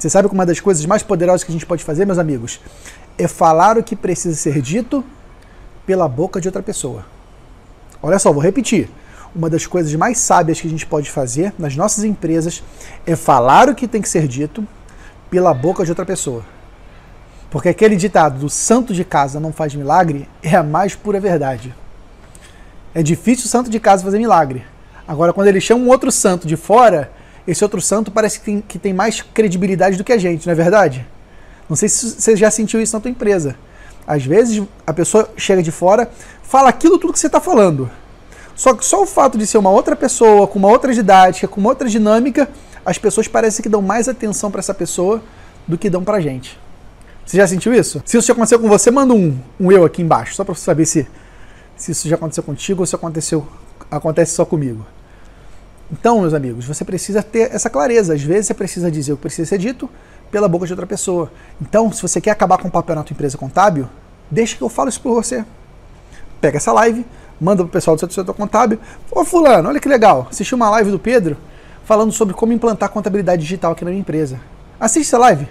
Você sabe que uma das coisas mais poderosas que a gente pode fazer, meus amigos, é falar o que precisa ser dito pela boca de outra pessoa. Olha só, vou repetir. Uma das coisas mais sábias que a gente pode fazer nas nossas empresas é falar o que tem que ser dito pela boca de outra pessoa. Porque aquele ditado do santo de casa não faz milagre é a mais pura verdade. É difícil o santo de casa fazer milagre. Agora, quando ele chama um outro santo de fora, esse outro santo parece que tem, que tem mais credibilidade do que a gente, não é verdade? Não sei se você já sentiu isso na tua empresa. Às vezes a pessoa chega de fora, fala aquilo tudo que você está falando. Só que só o fato de ser uma outra pessoa, com uma outra didática, com uma outra dinâmica, as pessoas parecem que dão mais atenção para essa pessoa do que dão para a gente. Você já sentiu isso? Se isso já aconteceu com você, manda um, um eu aqui embaixo, só para você saber se, se isso já aconteceu contigo ou se aconteceu, acontece só comigo. Então, meus amigos, você precisa ter essa clareza. Às vezes você precisa dizer o que precisa ser dito pela boca de outra pessoa. Então, se você quer acabar com o papel na tua empresa contábil, deixa que eu falo isso por você. Pega essa live, manda pro pessoal do seu setor contábil. Ô fulano, olha que legal, assisti uma live do Pedro falando sobre como implantar contabilidade digital aqui na minha empresa. Assiste essa live.